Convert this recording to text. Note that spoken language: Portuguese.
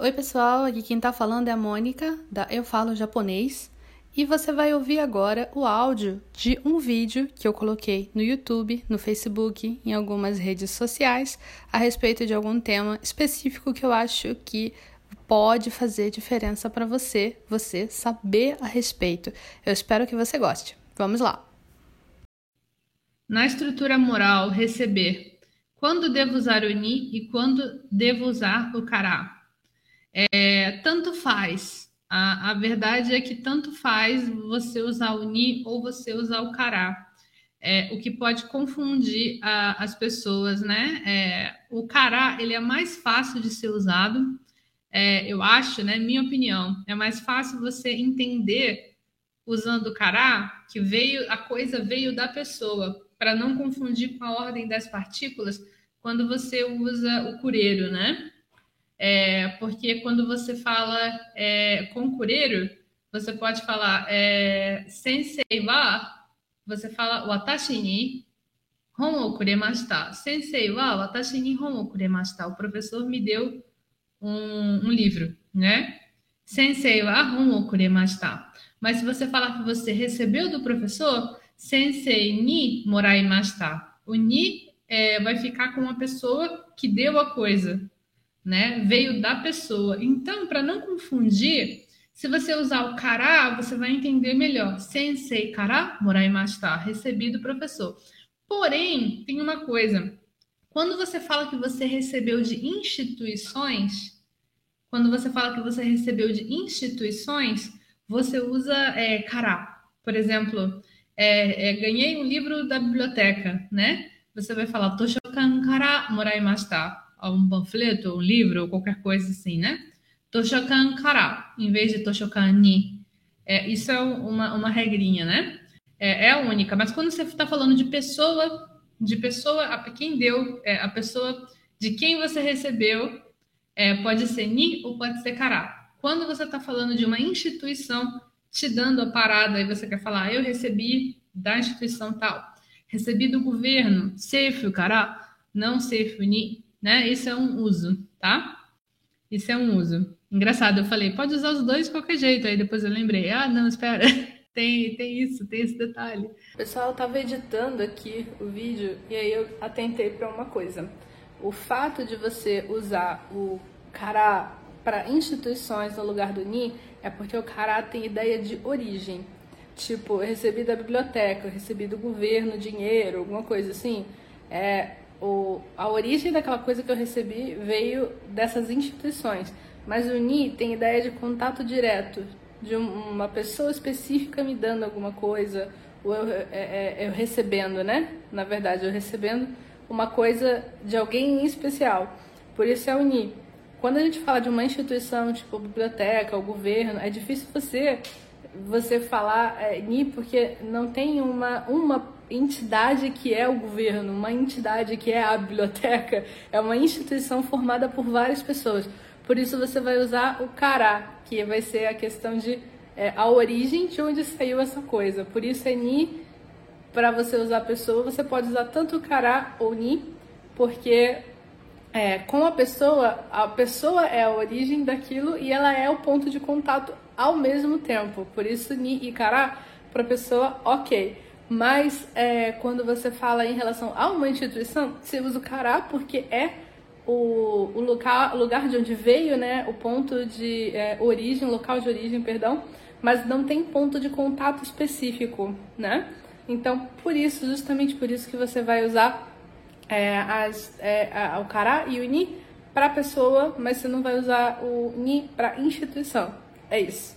Oi, pessoal, aqui quem tá falando é a Mônica, da Eu Falo Japonês, e você vai ouvir agora o áudio de um vídeo que eu coloquei no YouTube, no Facebook, em algumas redes sociais, a respeito de algum tema específico que eu acho que pode fazer diferença para você, você saber a respeito. Eu espero que você goste. Vamos lá! Na estrutura moral, receber. Quando devo usar o ni e quando devo usar o kará? É, tanto faz. A, a verdade é que tanto faz você usar o ni ou você usar o kará. É, o que pode confundir a, as pessoas, né? É, o cará ele é mais fácil de ser usado, é, eu acho, né? Minha opinião, é mais fácil você entender usando o cará que veio a coisa veio da pessoa para não confundir com a ordem das partículas quando você usa o cureiro, né? É, porque quando você fala é, com cureiro, você pode falar é, sensei wa, você fala watashi ni hon o kuremashita. Sensei wa watashi ni hon o kuremashita. O professor me deu um, um livro, né? Sensei wa hon o kuremashita. Mas se você falar que você recebeu do professor, Sensei ni moraimashita. O ni é, vai ficar com a pessoa que deu a coisa, né? Veio da pessoa. Então, para não confundir, se você usar o kara, você vai entender melhor. Sensei kara moraimashita, recebi do professor. Porém, tem uma coisa. Quando você fala que você recebeu de instituições, quando você fala que você recebeu de instituições, você usa é, kara. Por exemplo, é, é, ganhei um livro da biblioteca, né? Você vai falar Toshokan kara moraimashita. Um panfleto, um livro, qualquer coisa assim, né? Toshokan kara, em vez de Toshokan ni. É, isso é uma, uma regrinha, né? É, é, a única. Mas quando você está falando de pessoa, de pessoa a quem deu, é, a pessoa de quem você recebeu, é, pode ser ni ou pode ser kara. Quando você está falando de uma instituição, te dando a parada e você quer falar, eu recebi da instituição tal, recebi do governo, sefu, cara, não sefu ni, né? Isso é um uso, tá? Isso é um uso. Engraçado, eu falei, pode usar os dois de qualquer jeito. Aí depois eu lembrei, ah, não, espera, tem, tem isso, tem esse detalhe. Pessoal, eu tava editando aqui o vídeo e aí eu atentei para uma coisa. O fato de você usar o cara para instituições no lugar do ni é porque o Kará tem ideia de origem. Tipo, eu recebi da biblioteca, eu recebi do governo dinheiro, alguma coisa assim. É, o, a origem daquela coisa que eu recebi veio dessas instituições. Mas o Ni tem ideia de contato direto, de uma pessoa específica me dando alguma coisa, ou eu, é, é, eu recebendo, né? Na verdade, eu recebendo uma coisa de alguém em especial. Por isso é o Ni. Quando a gente fala de uma instituição, tipo biblioteca, o governo, é difícil você você falar é, NI porque não tem uma, uma entidade que é o governo, uma entidade que é a biblioteca, é uma instituição formada por várias pessoas. Por isso você vai usar o cará, que vai ser a questão de é, a origem de onde saiu essa coisa. Por isso é ni, para você usar a pessoa, você pode usar tanto o cará ou ni, porque é, com a pessoa, a pessoa é a origem daquilo e ela é o ponto de contato ao mesmo tempo. Por isso, ni e kará, para pessoa, ok. Mas é, quando você fala em relação a uma instituição, você usa o kará porque é o, o lugar, o lugar de onde veio, né, o ponto de é, origem, local de origem, perdão, mas não tem ponto de contato específico, né? Então, por isso, justamente por isso que você vai usar é, as, é, a, o cará e o ni para pessoa, mas você não vai usar o ni para instituição. É isso.